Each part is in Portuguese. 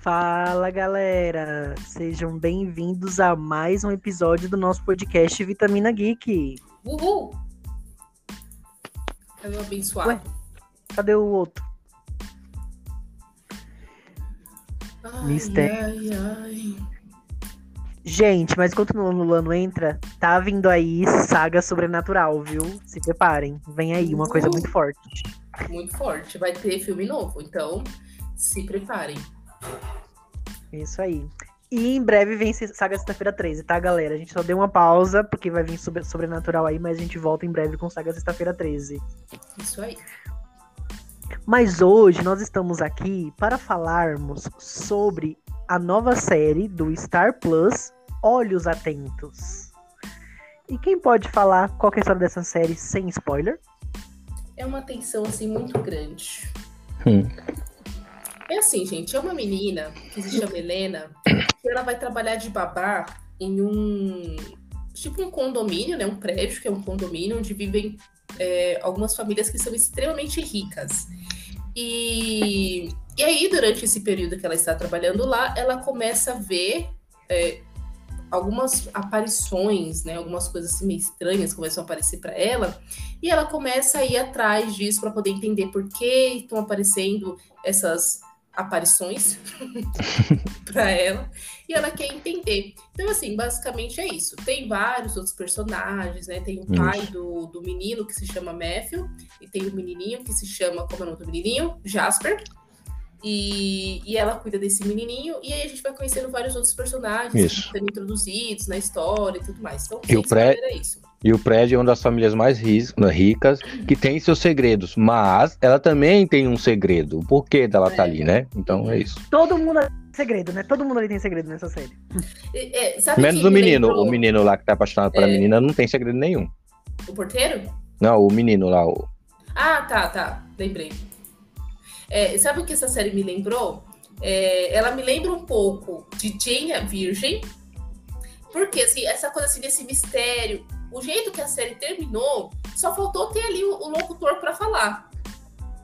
Fala galera, sejam bem-vindos a mais um episódio do nosso podcast Vitamina Geek. Uhul! Cadê o abençoado? Ué? Cadê o outro? Ai, Mistério. ai, ai. Gente, mas enquanto o Lula não entra, tá vindo aí saga sobrenatural, viu? Se preparem, vem aí uma coisa muito forte. Muito forte. Vai ter filme novo, então se preparem. Isso aí. E em breve vem saga sexta-feira 13, tá, galera? A gente só deu uma pausa, porque vai vir sobre- sobrenatural aí, mas a gente volta em breve com saga sexta-feira 13. Isso aí. Mas hoje nós estamos aqui para falarmos sobre a nova série do Star Plus, Olhos Atentos. E quem pode falar qual que é a história dessa série sem spoiler? É uma tensão assim muito grande. Hum. É assim, gente, é uma menina que se chama Helena, que ela vai trabalhar de babá em um tipo um condomínio, né? Um prédio que é um condomínio onde vivem é, algumas famílias que são extremamente ricas. E, e aí, durante esse período que ela está trabalhando lá, ela começa a ver é, algumas aparições, né? Algumas coisas assim, meio estranhas começam a aparecer para ela. E ela começa a ir atrás disso para poder entender por que estão aparecendo essas aparições para ela e ela quer entender. Então, assim, basicamente é isso. Tem vários outros personagens, né? Tem o pai do, do menino que se chama Matthew e tem o menininho que se chama, como é o nome do menininho? Jasper. E, e ela cuida desse menininho, e aí a gente vai conhecendo vários outros personagens Isso. que estão introduzidos na história e tudo mais. Então, E o sem pré- spoiler, é isso. E o prédio é uma das famílias mais ris- ricas, que tem seus segredos, mas ela também tem um segredo. O porquê dela tá ali, né? Então é isso. Todo mundo segredo, né? Todo mundo ali tem segredo nessa série. É, é, sabe Menos o me menino. lembrou? O menino lá que tá apaixonado pela É. menina não tem segredo nenhum. O porteiro? Não, o menino lá. O... Ah, tá, tá. Lembrei. É, sabe o que essa série me lembrou? É, ela me lembra um pouco de Jane a Virgem. Porque, assim, essa coisa assim, desse mistério, o jeito que a série terminou, só faltou ter ali o, o locutor pra falar.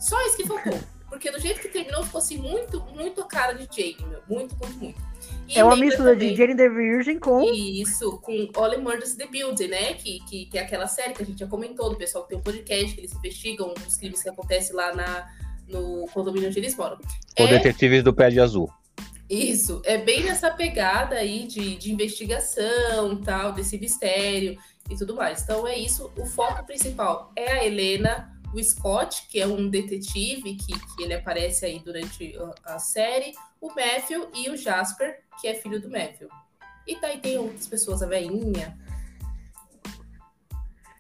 Só isso que faltou. Porque do jeito que terminou, ficou assim, muito, muito cara de Jane, meu. Muito, muito, muito. E é uma mistura também- de Jane the Virgin com. isso, com Only Murders the Building, né? Que, que, que é aquela série que a gente já comentou, do pessoal que tem um podcast, que eles investigam os crimes que acontecem lá na, no condomínio onde eles moram. Ou É, Detetives do Pé de Azul. isso, é bem nessa pegada aí de, de investigação, tal, desse mistério e tudo mais. Então é isso, o foco principal é a Helena, o Scott, que é um detetive que, que ele aparece aí durante a, série, o Matthew e o Jasper, que é filho do Matthew. E daí tem outras pessoas, a veinha.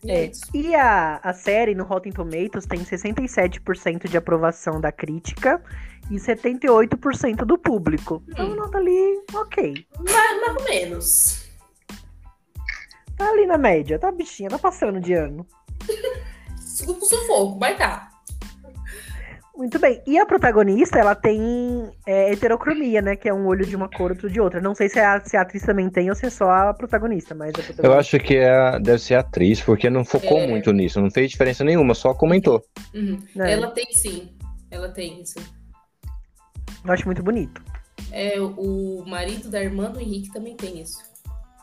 E é e a, a série no Rotten Tomatoes tem 67% de aprovação da crítica e 78% do público. Então, Hum. nota ali, ok. Mais, mais ou menos. Tá ali na média, tá bichinha, tá passando de ano. Su- Sufoco, vai tá. Muito bem. E a protagonista, ela tem é, heterocromia, né? Que é um olho de uma cor, outro de outra. Não sei se a, se a atriz também tem ou se é só a protagonista, mas a protagonista. Eu acho que é, deve ser atriz, porque não focou É. muito nisso. Não fez diferença nenhuma, só comentou. Uhum. né? Ela tem sim. Ela tem isso. Eu acho muito bonito. É, o marido da irmã do Henrique também tem isso.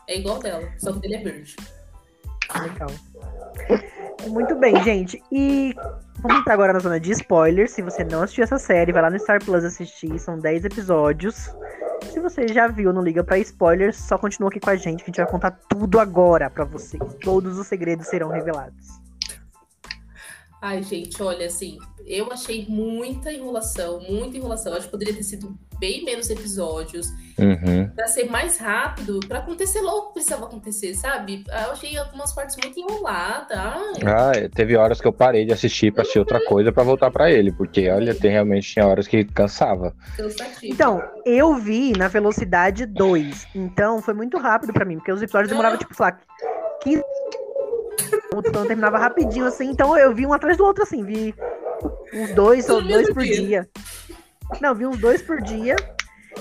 É igual dela, só que ele é verde. Legal. Muito bem, gente. E vamos entrar agora na zona de spoilers. Se você não assistiu essa série, vai lá no Star Plus assistir. São 10 episódios. Se você já viu, não liga pra spoilers, só continua aqui com a gente, que a gente vai contar tudo agora pra vocês. Todos os segredos serão revelados. Ai, gente, olha, assim, eu achei muita enrolação, muita enrolação. Acho que poderia ter sido bem menos episódios, Uhum. pra ser mais rápido, pra acontecer logo o que precisava acontecer, sabe? Eu achei algumas partes muito enroladas. Ai, Ah, é, teve horas que eu parei de assistir pra assistir outra coisa pra voltar pra ele, porque olha, tem realmente tinha horas que cansava. cansativo. Então, eu vi na velocidade 2. Então, foi muito rápido pra mim, porque os episódios demoravam, tipo, sei lá, 15 minutos, então terminava rapidinho, assim. Então, eu vi um atrás do outro, assim. Vi uns dois ou dois por dia. dia. Não, vi uns dois por dia.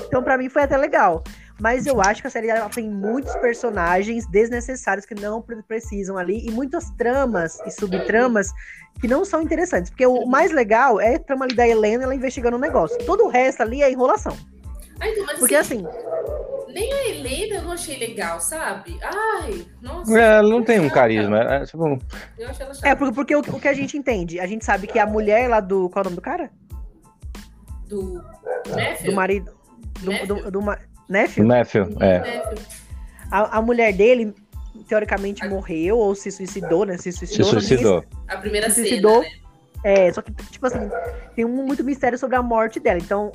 Então, pra mim, foi até legal. Mas eu acho que a série ela tem muitos personagens desnecessários que não pre- precisam ali e muitas tramas e subtramas que não são interessantes. Porque o mais legal é a trama ali da Helena ela investigando o negócio. Todo o resto ali é enrolação. Ah, então, Porque assim, nem a Helena eu não achei legal, sabe? Ai, nossa. É, ela não tem um carisma. É, tipo, Eu achei ela chata. é porque, porque o, o que a gente entende, a gente sabe que a mulher lá do. Qual é o nome do cara? Do Matthew? Do marido. Do, Matthew? do, do, ma- Nephew? Matthew, é. A, a mulher dele, teoricamente, morreu ou se suicidou, né? Se Se suicidou. que suicidou. A primeira Se cena, suicidou. né? É, só que, tipo assim, tem um, muito mistério sobre a morte dela. Então,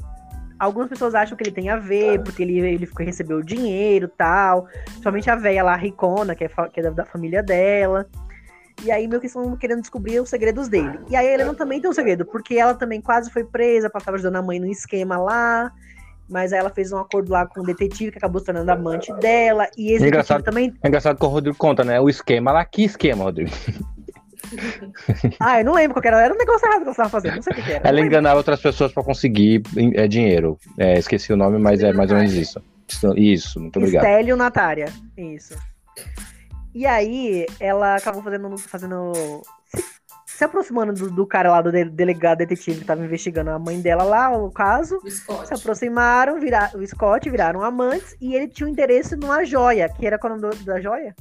algumas pessoas acham que ele tem a ver, porque ele, ele ficou, recebeu dinheiro e tal. Principalmente a véia lá, a Ricona, que é, que é da, família dela. E aí, meio que estão querendo descobrir os segredos dele. E aí, a Helena também tem um segredo, porque ela também quase foi presa, tava ajudando a mãe no esquema lá. Mas aí ela fez um acordo lá com o detetive, que acabou se tornando amante dela. E esse Engraçado. detetive também. É engraçado que o Rodrigo conta, né? O esquema lá. Que esquema, Rodrigo? Ah, eu não lembro qual que era. Era um negócio errado que ela estava fazendo. Não sei o que, que era. Ela enganava outras pessoas pra conseguir é, dinheiro. É, esqueci o nome, mas é mais ou menos isso. Isso, muito obrigado. Estélio Natária. Isso. E aí, ela acabou fazendo. fazendo se, se aproximando do, do cara lá, do de- delegado detetive que tava investigando a mãe dela lá, o caso. O. Se aproximaram, vira, o Scott viraram amantes e ele tinha um interesse numa joia, que era qual o nome do- da joia?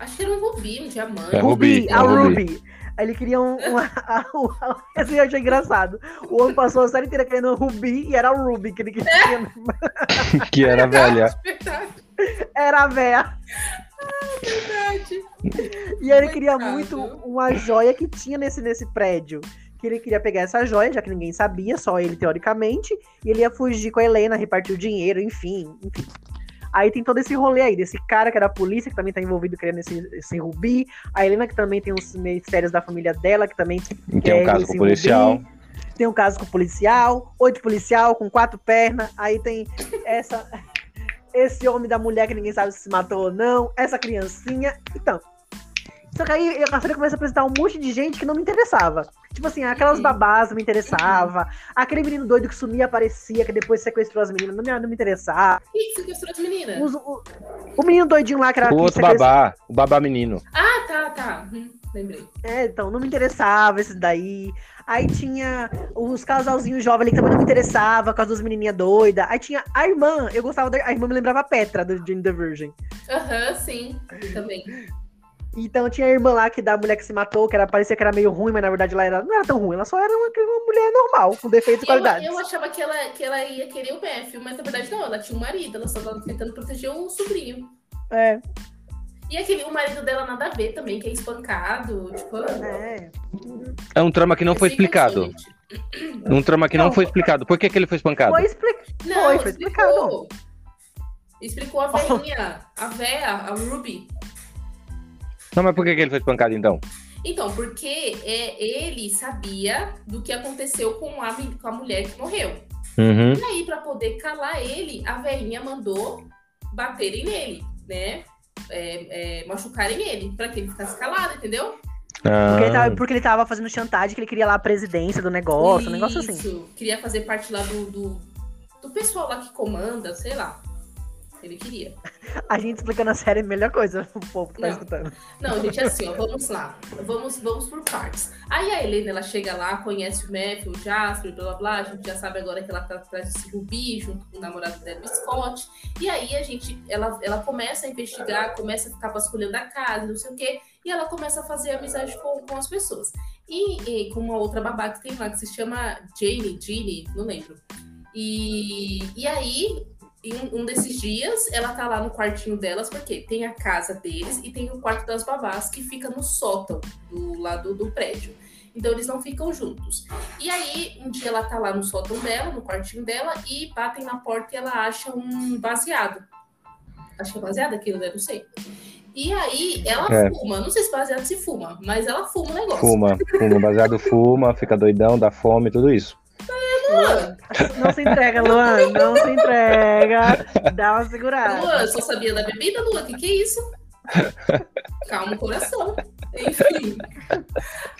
Acho que era um rubi, um diamante. É Ruby, a é Ruby. Ruby. Aí ele queria um. um a, a, esse eu achei engraçado. O homem passou a série inteira querendo um Ruby e era o Ruby que ele queria. Que era velha. Verdade, Era a véia. verdade. E aí ele queria muito uma joia que tinha nesse, nesse prédio. Que ele queria pegar essa joia, já que ninguém sabia, só ele teoricamente. E ele ia fugir com a Helena, repartir o dinheiro, enfim, enfim. Aí tem todo esse rolê aí, desse cara que era da polícia, que também tá envolvido querendo esse, esse rubi. A Helena, que também tem os mistérios da família dela, que também Tem um É, caso com o policial. Rubi. Tem um caso com o policial, oito policial com quatro pernas. Aí tem essa esse homem da mulher que ninguém sabe se matou ou não, essa criancinha. Então. Só que aí a série começa a apresentar um monte de gente que não me interessava. Tipo assim, aquelas Uhum. babás não me interessava. Aquele menino doido que sumia aparecia, que depois sequestrou as meninas, não me, não me interessava. Quem que sequestrou as meninas? Os- o, o menino doidinho lá que era O outro sequestrou- babá, o babá menino. Ah, tá, tá. Hum, lembrei. É, então, não me interessava esses daí. Aí tinha os casalzinhos jovens ali que também não me interessava, com as duas menininhas doidas. Aí tinha a irmã, eu gostava da a irmã, me lembrava a Petra, do Jane the Virgin. Aham, sim. Também. Então tinha a irmã lá que da mulher que se matou, que era, parecia que era meio ruim, mas na verdade ela era, não era tão ruim, ela só era uma, uma mulher normal, com defeitos e Eu, qualidades. eu achava que ela, que ela ia querer o Matthew, mas na verdade não, ela tinha um marido, ela só tava tentando proteger o sobrinho. É, E aquele, o marido dela nada a ver também, que é espancado, tipo... é. É um trama que não foi explicação, explicado. gente. Um trama que não Não, foi explicado. Por que, que ele foi espancado? Foi explicado. Não, Foi, foi explicou. Explicou a velhinha, a véia, a Ruby. Não, mas por que, ele foi espancado então? Então, porque é, ele sabia do que aconteceu com a, com a mulher que morreu. Uhum. E aí, pra poder calar ele, a velhinha mandou baterem nele, né? É, é, machucarem ele, pra que ele ficasse calado, entendeu? Porque, ele Ah, tava, porque ele tava fazendo chantagem, que ele queria lá a presidência do negócio, um negócio assim. Isso, queria fazer parte lá do, do, do pessoal lá que comanda, sei lá. Ele queria. A gente explicando a série é a melhor coisa pro povo que tá Não. escutando. Não, gente, é assim, ó, vamos lá. Vamos, vamos por partes. Aí a Helena, ela chega lá, conhece o Matthew, o Jasper, blá blá blá. A gente já sabe agora que ela tá atrás desse Ruby, junto com o namorado dela, o Scott. E aí a gente, ela, ela começa a investigar, começa a ficar vasculhando a casa, não sei o quê. E ela começa a fazer amizade com, com as pessoas. E, e com uma outra babá que tem lá, que se chama Jane, Jeannie, não lembro. E, e aí, em um, um desses dias, ela tá lá no quartinho delas, porque tem a casa deles e tem o quarto das babás que fica no sótão do lado do prédio. Então eles não ficam juntos. E aí, um dia ela tá lá no sótão dela, no quartinho dela, e batem na porta e ela acha um baseado. Acho que é baseado aquilo, né? Não sei. E aí ela É. fuma. Não sei se baseado se fuma, mas ela fuma o negócio. Fuma, fuma, baseado fuma, fica doidão, dá fome, tudo isso. Luan, Não se entrega, Luan. Não se entrega. Dá uma segurada. Luan, só sabia da bebida, Luan? Que que é isso? Calma o coração. Enfim.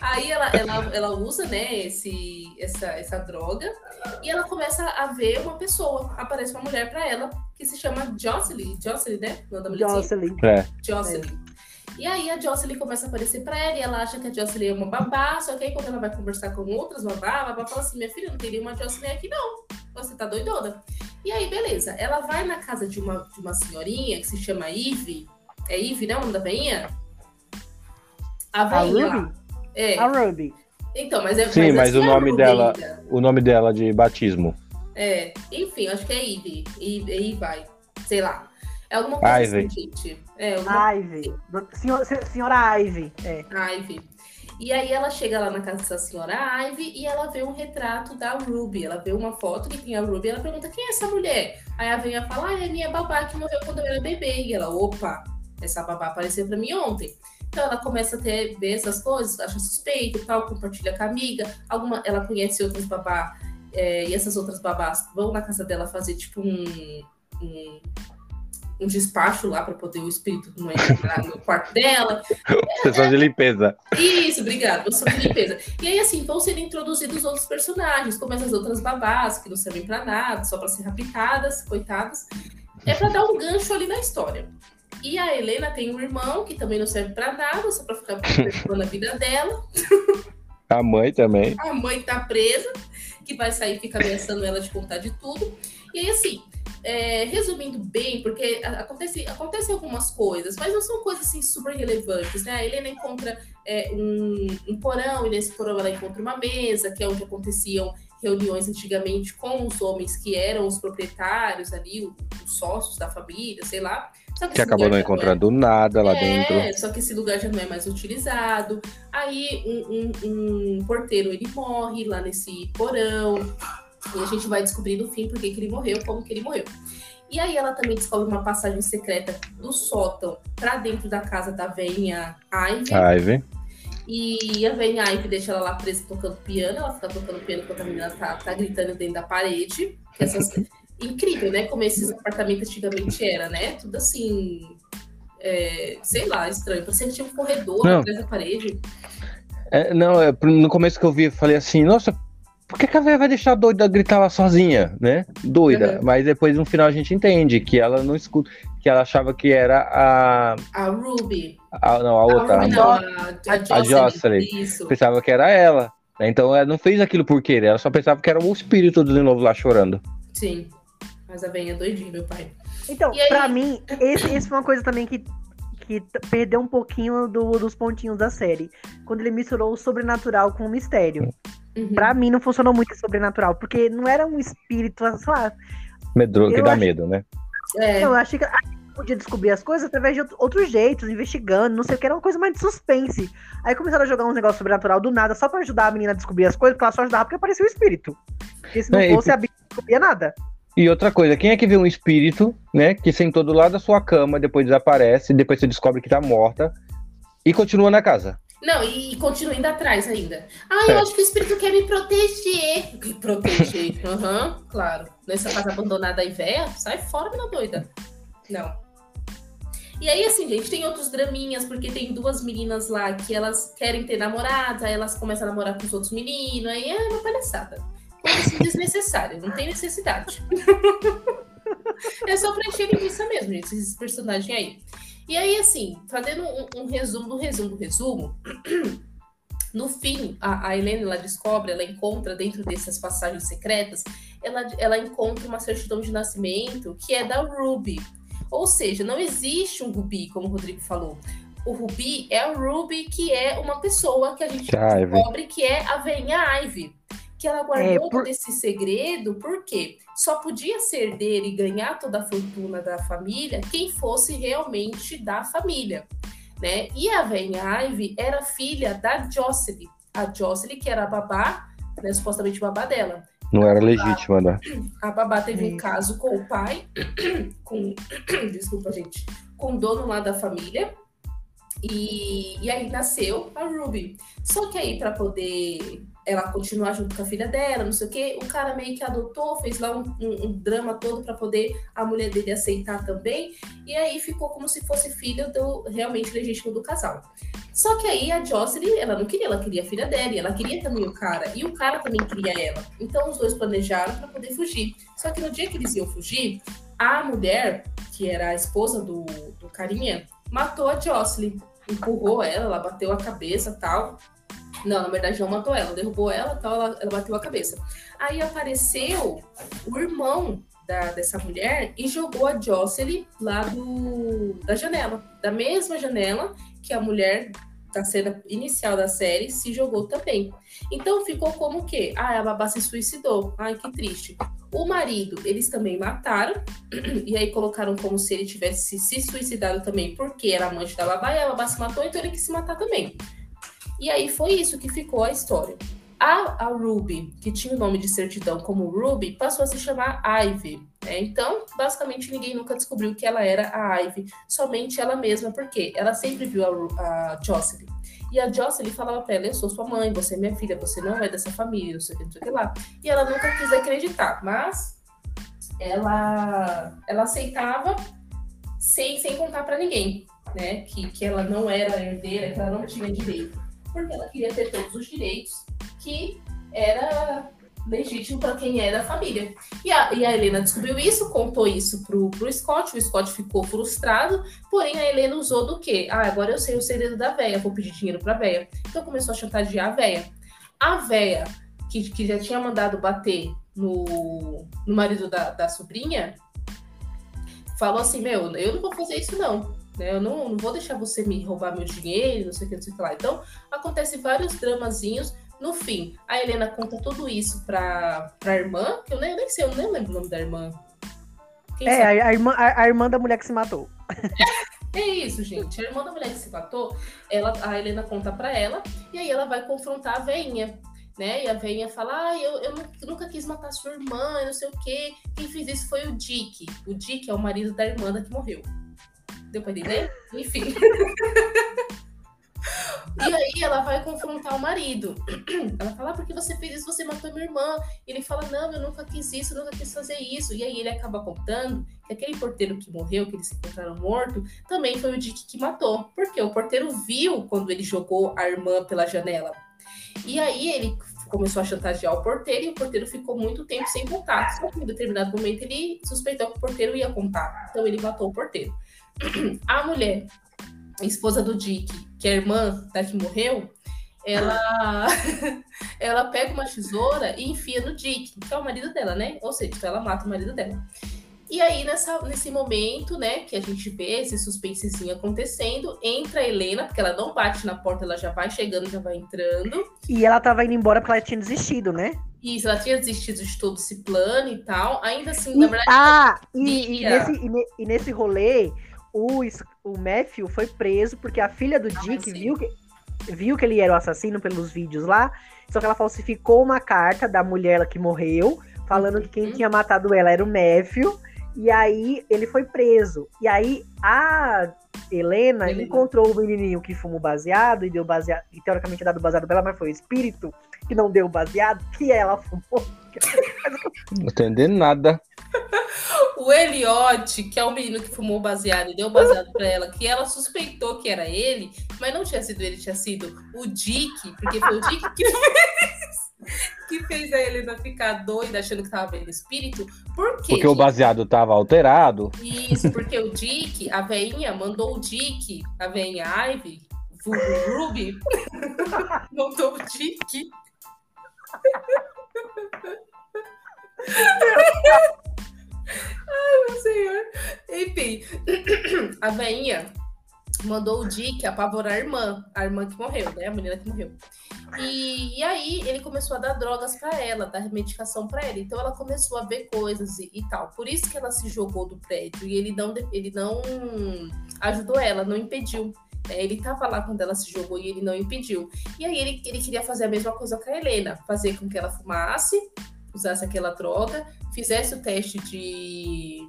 Aí ela, ela, ela usa, né, esse, essa, essa droga e ela começa a ver uma pessoa. Aparece uma mulher pra ela que se chama Jocelyn. Jocelyn, né? O? Jocelyn. É. Jocelyn. E aí a Jocelyn começa a aparecer pra ela e ela acha que a Jocelyn é uma babá, só que aí quando ela vai conversar com outras babá, a babá fala assim, minha filha, não teria uma Jocelyn aqui não, você tá doidona. E aí, beleza. Ela vai na casa de uma, de uma senhorinha que se chama Ivy. É Ivy, não? O nome da veinha? A veinha. Ruby? É. A Ruby. Então, mas é Sim, mas assim o é nome dela- ainda. O nome dela de batismo. É, enfim, acho que é Ivy. Ivy, Ivy vai. Sei lá. É alguma coisa Ivy. assim, gente. É, alguma Ivy. Do- senhor- se- senhora Ivy. É. Ivy. E aí ela chega lá na casa dessa senhora Ivy e ela vê um retrato da Ruby. Ela vê uma foto que tem a Ruby e ela pergunta quem é essa mulher? Aí a venha fala, ah, é minha babá que morreu quando eu era bebê. E ela, opa, essa babá apareceu pra mim ontem. Então ela começa a ter, ver essas coisas, acha suspeito e tal, compartilha com a amiga. Alguma, ela conhece outras babá é, e essas outras babás vão na casa dela fazer tipo um, um, um despacho lá pra poder o espírito não entrar no quarto dela. Sessão de limpeza. Isso, obrigado. Sou de limpeza. E aí, assim, vão sendo introduzidos outros personagens, como essas outras babás, que não servem pra nada, só pra ser raptadas, coitadas. É pra dar um gancho ali na história. E a Helena tem um irmão que também não serve pra nada, só pra ficar perturbando a vida dela. A mãe também. A mãe tá presa, que vai sair e fica ameaçando ela de contar de tudo. E aí, assim, é, resumindo bem, porque acontece, acontecem algumas coisas, mas não são coisas assim super relevantes, né? A Helena encontra é, um, um porão, e nesse porão ela encontra uma mesa, que é onde aconteciam reuniões antigamente com os homens que eram os proprietários ali, os sócios da família, sei lá. Só Que esse acabou não é- encontrando nada lá é, dentro. só que esse lugar já não é mais utilizado. Aí um, um- um porteiro ele morre lá nesse porão. E a gente vai descobrir no fim por que, ele morreu, como que ele morreu. E aí ela também descobre uma passagem secreta do sótão pra dentro da casa da velhinha Ivy. Ivy. E a velhinha Ivy deixa ela lá presa tocando piano. Ela fica tocando piano enquanto a menina tá, tá gritando dentro da parede. Essas... Incrível, né? Como esses apartamentos antigamente era, né? Tudo assim. é, sei lá, estranho. Parecia que tinha um corredor Não. atrás da parede. É, não, é, no começo que eu vi, eu falei assim, nossa, por que, que a velha vai deixar a doida gritar lá sozinha, né? Doida. Uhum. Mas depois no final a gente entende que ela não escuta, que ela achava que era a. A Ruby. a não, a outra. a Ruby, a não, a, a, a Jocelyn. Isso. Pensava que era ela. né? Então ela não fez aquilo por querer, ela só pensava que era o espírito de novo lá chorando. Sim. Mas a velhinha é doidinha, meu pai. Então, E aí? pra mim, esse, esse foi uma coisa também que, que perdeu um pouquinho do- dos pontinhos da série. Quando ele misturou o sobrenatural com o mistério. Uhum. Pra mim, não funcionou muito o sobrenatural, porque não era um espírito, sei lá. Medroso, que dá acho- medo, né? É, Eu achei que a gente podia descobrir as coisas através de outro- outros jeitos, investigando, não sei o que, era uma coisa mais de suspense. Aí começaram a jogar uns negócios sobrenatural do nada, só pra ajudar a menina a descobrir as coisas, porque ela só ajudava porque aparecia o espírito. Porque se não É, e fosse, a bicha não descobria nada. E outra coisa, quem é que vê um espírito, né, que sentou do lado da sua cama, depois desaparece, depois você descobre que tá morta e continua na casa? Não, e, e continua indo atrás ainda. Ah, eu É. acho que o espírito quer me proteger. Me proteger. Aham, claro. Nessa casa abandonada aí, véia, sai fora, menina doida. Não. E aí, assim, gente, tem outros draminhas, porque tem duas meninas lá que elas querem ter namorados, aí elas começam a namorar com os outros meninos, aí é uma palhaçada. Coisa assim, desnecessária, não tem necessidade. é só pra encher linguiça mesmo, gente, esses personagens aí. E aí, assim, fazendo um, um resumo do resumo do resumo, no fim, a, a Helena ela descobre, ela encontra dentro dessas passagens secretas, ela, ela encontra uma certidão de nascimento que é da Ruby. Ou seja, não existe um Ruby, como o Rodrigo falou. O Ruby é a Ruby, que é uma pessoa que a gente Que é Ivy. descobre que é a Venha Ivy. Que ela guardou É, por- todo esse segredo, porque só podia ser dele e ganhar toda a fortuna da família quem fosse realmente da família né? E a Venha Ivy era filha da Jocelyn. A Jocelyn, que era a babá, né, supostamente babá dela. Não era legítima, né? A babá teve um caso com o pai, com. Desculpa, gente. Com o dono lá da família. E, e aí nasceu a Ruby. Só que aí, para poder ela continuar junto com a filha dela, não sei o quê, o cara meio que adotou, fez lá um, um- um drama todo para poder a mulher dele aceitar também. E aí ficou como se fosse filho do realmente legítimo do casal. Só que aí a Jocelyn, ela não queria, ela queria a filha dela, e ela queria também o cara, e o cara também queria ela. Então os dois planejaram para poder fugir. Só que no dia que eles iam fugir, a mulher, que era a esposa do, do carinha, matou a Jocelyn. Empurrou ela, ela bateu a cabeça tal. Não, na verdade não matou ela, derrubou ela tal, ela, ela bateu a cabeça. Aí apareceu o irmão da, dessa mulher e jogou a Jocelyn lá do, da janela, da mesma janela que a mulher da cena inicial da série se jogou também. Então ficou como que, ah, a babá se suicidou. Ai, que triste. O marido, eles também mataram, e aí colocaram como se ele tivesse se suicidado também, porque era amante da babá, e a babá se matou, então ele quis se matar também. E aí foi isso que ficou a história. A, a Ruby, que tinha o nome de certidão como Ruby, passou a se chamar Ivy. Né? Então, basicamente, ninguém nunca descobriu que ela era a Ivy, somente ela mesma, porque ela sempre viu a, a Jocelyn. E a Jocelyn falava pra ela: Eu sou sua mãe, você é minha filha, você não é dessa família, não sei o que, não sei o que lá. E ela nunca quis acreditar, mas ela, ela aceitava sem, sem contar para ninguém, né? Que, que ela não era herdeira, que ela não tinha direito. Porque ela queria ter todos os direitos que era legítimo para quem é da família. E a, e a Helena descobriu isso, contou isso pro, pro Scott, o Scott ficou frustrado, porém a Helena usou do quê? Ah, agora eu sei o segredo da véia, vou pedir dinheiro pra véia. Então começou a chantagear a véia. A véia, que, que já tinha mandado bater no, no marido da, da sobrinha, falou assim, meu, eu não vou fazer isso não. Né? Eu não, não vou deixar você me roubar meu dinheiro, não sei o que, não sei o que lá. Então, acontece vários dramazinhos no fim, a Helena conta tudo isso pra, pra irmã, que eu nem, nem sei, eu nem lembro o nome da irmã. Quem é, a, a, irmã, a, a, irmã da mulher que se matou. É isso, gente. A irmã da mulher que se matou, ela, a Helena conta pra ela, e aí ela vai confrontar a veinha. Né? E a veinha fala: Ah, eu, eu nunca quis matar sua irmã, não sei o quê. Quem fez isso foi o Dick. O Dick é o marido da irmã da que morreu. Deu pra entender? Enfim. E aí ela vai confrontar o marido. Ela fala, ah, porque você fez isso, você matou minha irmã. E ele fala, não, eu nunca quis isso, nunca quis fazer isso. E aí ele acaba contando que aquele porteiro que morreu, que eles encontraram morto, também foi o Dick que matou. Porque o porteiro viu quando ele jogou a irmã pela janela. E aí ele começou a chantagear o porteiro e o porteiro ficou muito tempo sem contato. Só que em determinado momento ele suspeitou que o porteiro ia contar. Então ele matou o porteiro. A mulher esposa do Dick, que é a irmã da que morreu, ela, ela pega uma tesoura e enfia no Dick, que é o marido dela, né? Ou seja, então ela mata o marido dela. E aí, nessa, nesse momento, né, que a gente vê esse suspensezinho acontecendo, entra a Helena, porque ela não bate na porta, ela já vai chegando, já vai entrando. E ela tava indo embora porque ela tinha desistido, né? Isso, ela tinha desistido de todo esse plano e tal. Ainda assim, e, na verdade. Ah, e, e, nesse, e nesse rolê, o, o Matthew foi preso porque a filha do ah, Dick viu que, viu que ele era o assassino pelos vídeos lá, só que ela falsificou uma carta da mulher que morreu, falando uhum. que quem uhum. tinha matado ela era o Matthew, e aí ele foi preso. E aí a Helena, encontrou o menininho que fumou baseado e deu baseado, e teoricamente dado baseado pra ela, mas foi o espírito que não deu baseado, que ela fumou. Não entendendo nada. O Eliote, que é o menino que fumou baseado e deu baseado para ela, que ela suspeitou que era ele, mas não tinha sido ele, tinha sido o Dick, porque foi o Dick que fez, que fez a Helena ficar doida, achando que tava vendo espírito. Por quê? Porque o baseado tava alterado. Isso, porque o Dick, a veinha, mandou o Dick, a veinha Ivy, o Ruby, mandou o Dick. Ai, meu senhor. Enfim, a veinha mandou o Dick apavorar a irmã, a irmã que morreu, né? A menina que morreu. E, e aí ele começou a dar drogas para ela, dar medicação para ela. Então ela começou a ver coisas e, e, tal. Por isso que ela se jogou do prédio e ele não, ele não ajudou ela, não impediu. É, ele tava lá quando ela se jogou e ele não impediu. E aí ele, ele queria fazer a mesma coisa com a Helena, fazer com que ela fumasse, usasse aquela droga, fizesse o teste de.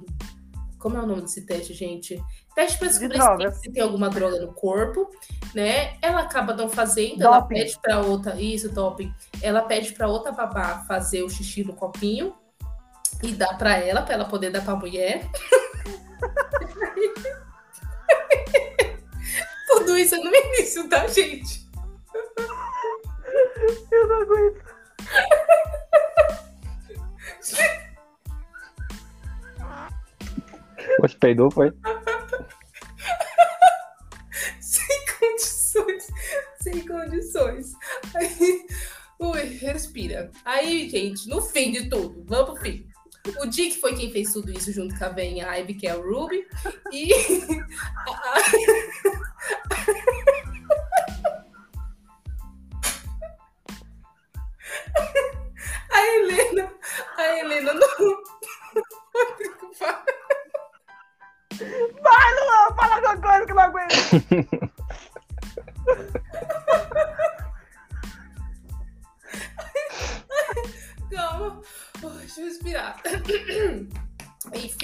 Como é o nome desse teste, gente? Teste para descobrir se tem alguma droga no corpo, né? Ela acaba não fazendo, doping. ela pede para outra, isso, doping. Ela pede para outra babá fazer o xixi no copinho e dá para ela, para ela poder dar para a mulher. Tudo isso é no início, tá, gente? Eu não aguento. Você peidou, foi? Sem condições. Sem condições. Aí, ui, respira. Aí, gente, no fim de tudo, vamos pro fim. O Dick foi quem fez tudo isso junto com a Ven Ivy, que é o Ruby. E. A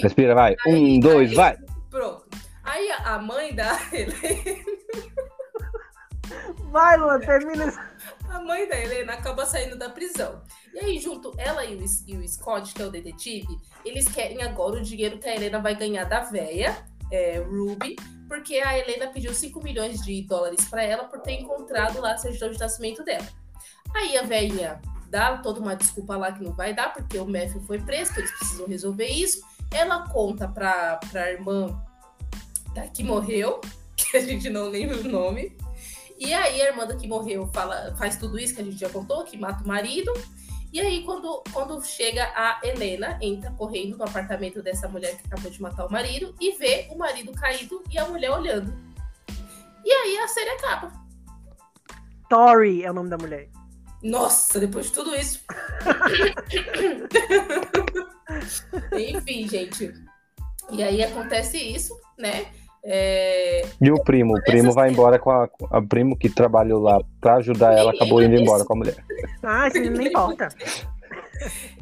Respira, vai. Um, Aí- dois, aí- vai. Pronto. Aí a mãe da Helena. Vai, Luan, termina isso. A mãe da Helena acaba saindo da prisão. E aí, junto ela e o, e o Scott, que é o detetive, eles querem agora o dinheiro que a Helena vai ganhar da véia, é, Ruby, porque a Helena pediu 5 milhões de dólares pra ela por ter encontrado lá a certidão de nascimento dela. Aí a velhinha dá toda uma desculpa lá que não vai dar, porque o Matthew foi preso, que eles precisam resolver isso. Ela conta pra, pra irmã da que morreu, que a gente não lembra o nome. E aí a irmã da que morreu fala, faz tudo isso que a gente já contou, que mata o marido. E aí, quando, quando chega a Helena, entra correndo no apartamento dessa mulher que acabou de matar o marido e vê o marido caído e a mulher olhando. E aí a série acaba. Tori é o nome da mulher. Nossa, depois de tudo isso. Enfim, gente. E aí acontece isso, né? É, E o primo? O primo vai embora com a, a primo que trabalhou lá pra ajudar ela, acabou indo embora com a mulher. Ah, isso não importa.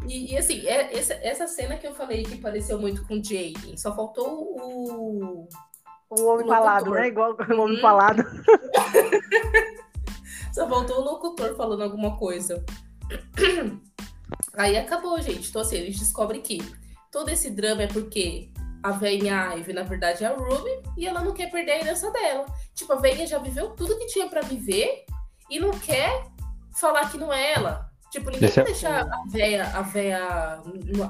E, e, assim, é- essa, essa cena que eu falei que pareceu muito com Jane, só faltou o. O homem O falado, né? Igual o homem Uhum. falado. Só faltou o locutor falando alguma coisa. Aí acabou, gente. Então, assim, eles descobrem que todo esse drama é porque a velhinha Ivy, na verdade, é a Ruby e ela não quer perder a herança dela. Tipo, a velhinha já viveu tudo que tinha pra viver e não quer falar que não é ela. Tipo, ninguém Esse é- vai deixar a véia, a véia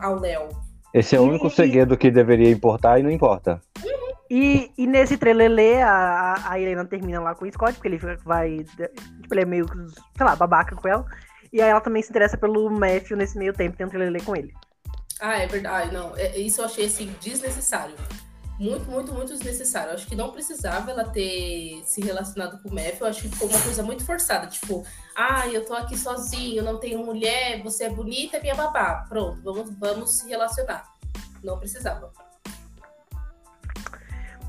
ao Léo. Esse é o único segredo que deveria importar e não importa. E, e nesse trelelê, a, a Helena termina lá com o Scott, porque ele vai. Tipo, ele é meio, sei lá, babaca com ela. E aí ela também se interessa pelo Matthew nesse meio tempo, tem um trelelê com ele. Ah, é verdade. Não, é- isso eu achei assim desnecessário. Muito, muito, muito desnecessário. Acho que não precisava ela ter se relacionado com o Matthew. Acho que ficou uma coisa muito forçada. Tipo, ah, eu tô aqui sozinho, não tenho mulher, você é bonita, é minha babá. Pronto, vamos, vamos se relacionar. Não precisava.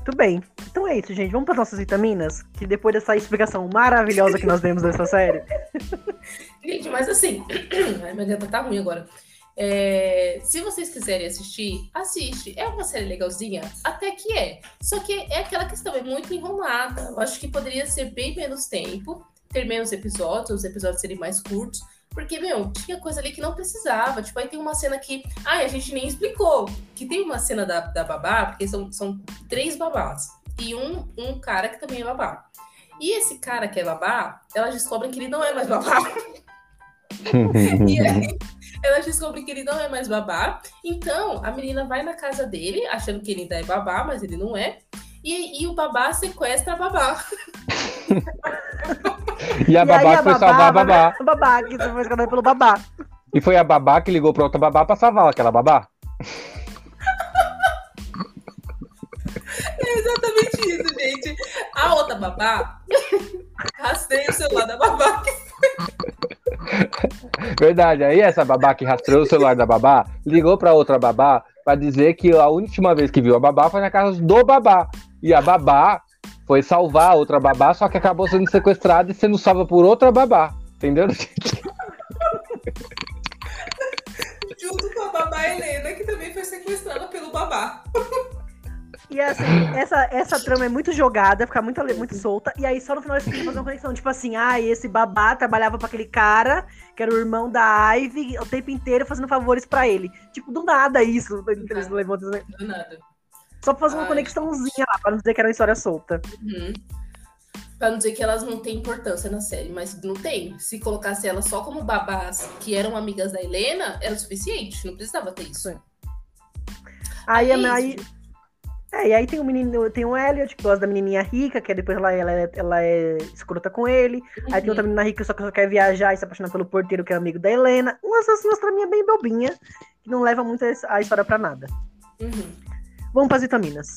Muito bem. Então é isso, gente. Vamos para nossas vitaminas? Que depois dessa explicação maravilhosa que nós demos dessa série. Gente, mas assim, ai, minha garganta tá ruim agora. É, se vocês quiserem assistir, assiste. É uma série legalzinha? Até que é. Só que é aquela questão, é muito enrolada. Eu acho que poderia ser bem menos tempo, ter menos episódios, os episódios serem mais curtos. Porque, meu, tinha coisa ali que não precisava. Tipo, aí tem uma cena que. Ai, a gente nem explicou. Que tem uma cena da, da babá, porque são, são três babás. E um, um cara que também é babá. E esse cara que é babá, elas descobrem que ele não é mais babá. E aí, elas descobrem que ele não é mais babá. Então, a menina vai na casa dele, achando que ele ainda é babá, mas ele não é. E, e o babá sequestra a babá. E a e babá aí que foi salvar a babá. O babá, que foi escondendo pelo babá. E foi a babá que ligou pra outra babá pra salvar aquela babá. É exatamente isso, gente. A outra babá rastreia o celular da babá. Verdade. Aí essa babá que rastreou o celular da babá ligou pra outra babá pra dizer que a última vez que viu a babá foi na casa do babá. E a babá foi salvar a outra babá, só que acabou sendo sequestrada e sendo salva por outra babá. Entendeu? Junto com a babá Helena, que também foi sequestrada pelo babá. E assim, essa, essa trama é muito jogada, fica muito, muito solta. E aí só no final eles ficam fazendo uma conexão. Tipo assim, ah, esse babá trabalhava pra aquele cara, que era o irmão da Ivy, o tempo inteiro fazendo favores pra ele. Tipo, do nada isso. Eles levantam, né? Do nada. Só pra fazer uma Ai. conexãozinha lá, pra não dizer que era uma história solta. Uhum. Pra não dizer que elas não têm importância na série, mas não tem. Se colocasse elas só como babás que eram amigas da Helena, era o suficiente. Não precisava ter isso. Aí, É aí, isso. É, e aí tem o menino, tem o Elliot, que gosta da menininha rica, que é depois ela, ela, é, ela é escrota com ele. Aí tem outra menina rica só que só quer viajar e se apaixonar pelo porteiro, que é amigo da Helena. Umas umas traminhas bem bobinha, que não leva muito a história pra nada. Uhum. Vamos pras vitaminas.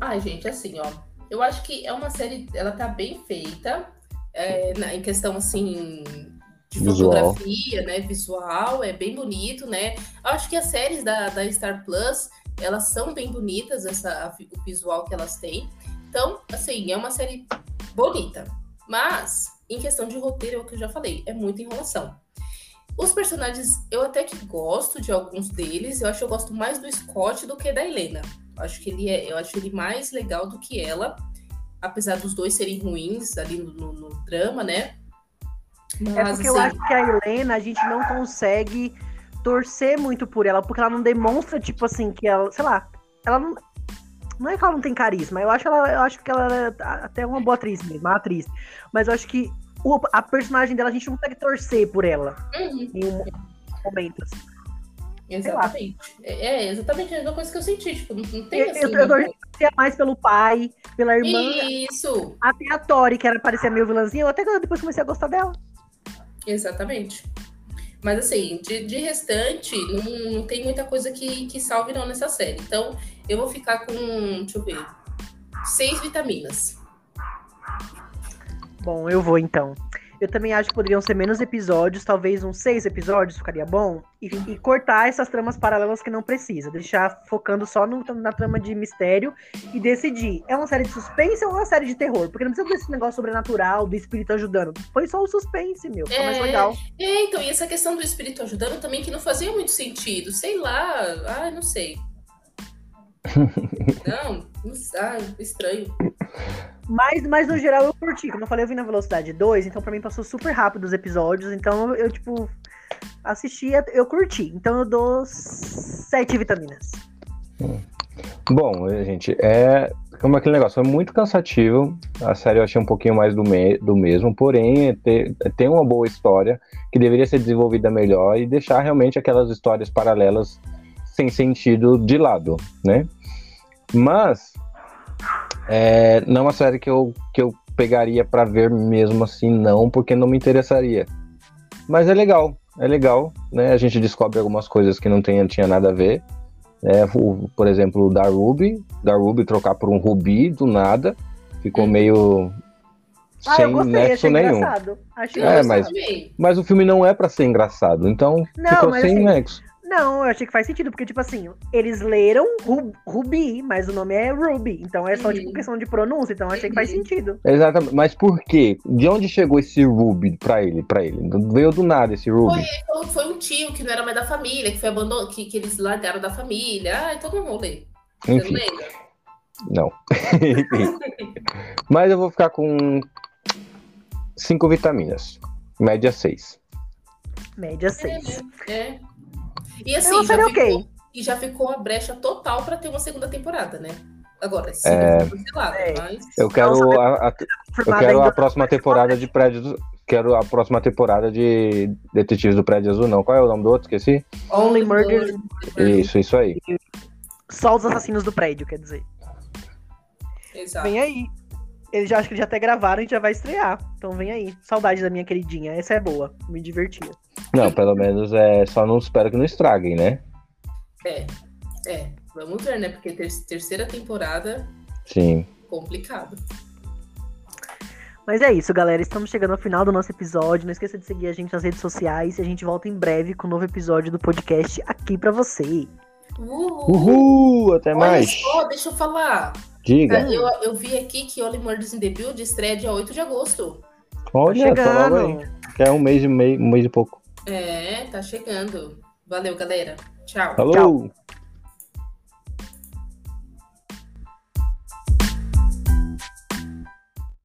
Ai, gente, assim, ó. Eu acho que é uma série, ela tá bem feita, é, na- em questão, assim, de Visual. fotografia, né, visual, é bem bonito, né. Eu acho que as séries da, da Star Plus, elas são bem bonitas, essa, a o visual que elas têm. Então, assim, é uma série bonita. Mas, em questão de roteiro, é o que eu já falei, é muita enrolação. Os personagens, eu até que gosto de alguns deles, eu acho que eu gosto mais do Scott do que da Helena. Eu acho que ele é, eu acho ele mais legal do que ela, apesar dos dois serem ruins ali no, no- no drama, né? Mas, É porque eu assim, acho que a Helena, a gente não consegue torcer muito por ela, porque ela não demonstra, tipo assim, que ela, sei lá, ela não. Não é que ela não tem carisma, eu acho, ela, eu acho que ela é até uma boa atriz mesmo, uma atriz. Mas eu acho que o- a personagem dela, a gente não consegue torcer por ela uhum, em um momento. assim. exatamente. É, é exatamente a mesma coisa que eu senti. Tipo, não, não tem Eu, assim. eu, eu torcia mais pelo pai, pela irmã, Isso, até a Tori, que era parecia meio vilãzinha, eu até depois comecei a gostar dela. exatamente. Mas assim, de, de restante, não, não tem muita coisa que, que salve não nessa série. Então, eu vou ficar com, deixa eu ver, seis vitaminas. Bom, eu vou então. Eu também acho que poderiam ser menos episódios, talvez uns seis episódios ficaria bom. E, e cortar essas tramas paralelas que não precisa. Deixar focando só no- na trama de mistério e decidir. É uma série de suspense ou é uma série de terror? Porque não precisa desse negócio sobrenatural, do espírito ajudando. Foi só o suspense, meu. Foi mais É. legal. É, então, e essa questão do espírito ajudando também que não fazia muito sentido. Sei lá, ai, não sei. Não, não ai, estranho. Mas, mas no geral eu curti. Como eu falei, eu vim na velocidade 2, então pra mim passou super rápido os episódios. Então eu, tipo, assisti, eu curti. Então eu dou sete vitaminas. Bom, eh, gente, é como aquele negócio, foi muito cansativo. A série eu achei um pouquinho mais do, me- do mesmo, porém é é tem uma boa história que deveria ser desenvolvida melhor e deixar realmente aquelas histórias paralelas sem sentido de lado, né? Mas é, não é uma série que eu, que eu pegaria pra ver mesmo assim, não, porque não me interessaria. Mas é legal, é legal, né? A gente descobre algumas coisas que não tem, tinha nada a ver. É, o- por exemplo, o da Ruby, da Ruby trocar por um Rubi do nada, ficou Uhum. meio Ah, sem eu gostei, nexo achei nenhum. engraçado. Achei É, mas-. Mas o filme não é pra ser engraçado, então Não, ficou sem assim, nexo. Não, eu achei que faz sentido, porque, tipo assim, eles leram Ru- Ruby, mas o nome é Ruby. Então é só, Uhum. tipo, questão de pronúncia. Então eu achei que faz sentido. Exatamente. Mas por quê? De onde chegou esse Ruby pra ele? Para ele? Veio do nada esse Ruby. Foi, foi um tio que não era mais da família, que foi abandonado, que, que eles largaram da família. Ai, todo mundo não Enfim, lembra? não. Mas eu vou ficar com cinco vitaminas. Média seis. Média 6. É, é. E assim, já ficou, ok. e já ficou a brecha total pra ter uma segunda temporada, né? Agora, sim, É. foi cancelada, É. mas. Eu quero a, a- eu quero a próxima temporada de Prédios. Quero a próxima temporada de Detetives do Prédio Azul, não. Qual é o nome do outro? Esqueci? Only Murders- Isso, isso aí. Só os assassinos do prédio, quer dizer. Exato. Vem aí. Eles já acho que já até gravaram e já vai estrear. Então vem aí. Saudade da minha queridinha. Essa é boa. Me divertia. Não, pelo menos é só não espero que não estraguem, né? É, é. Vamos ver, né? Porque ter- terceira temporada, Sim. complicado. Mas é isso, galera. Estamos chegando ao final do nosso episódio. Não esqueça de seguir a gente nas redes sociais. E a gente volta em breve com um novo episódio do podcast aqui pra você. Uhul! Uhul! Até Olha mais! só, deixa eu falar. Diga. Eu, eu vi aqui que Only Murders in the Build estreia dia 8 de agosto. Olha, tá tá logo aí. chegando. Que é um mês e meio, um mês e pouco. É, tá chegando. Valeu, galera. Tchau. Falou!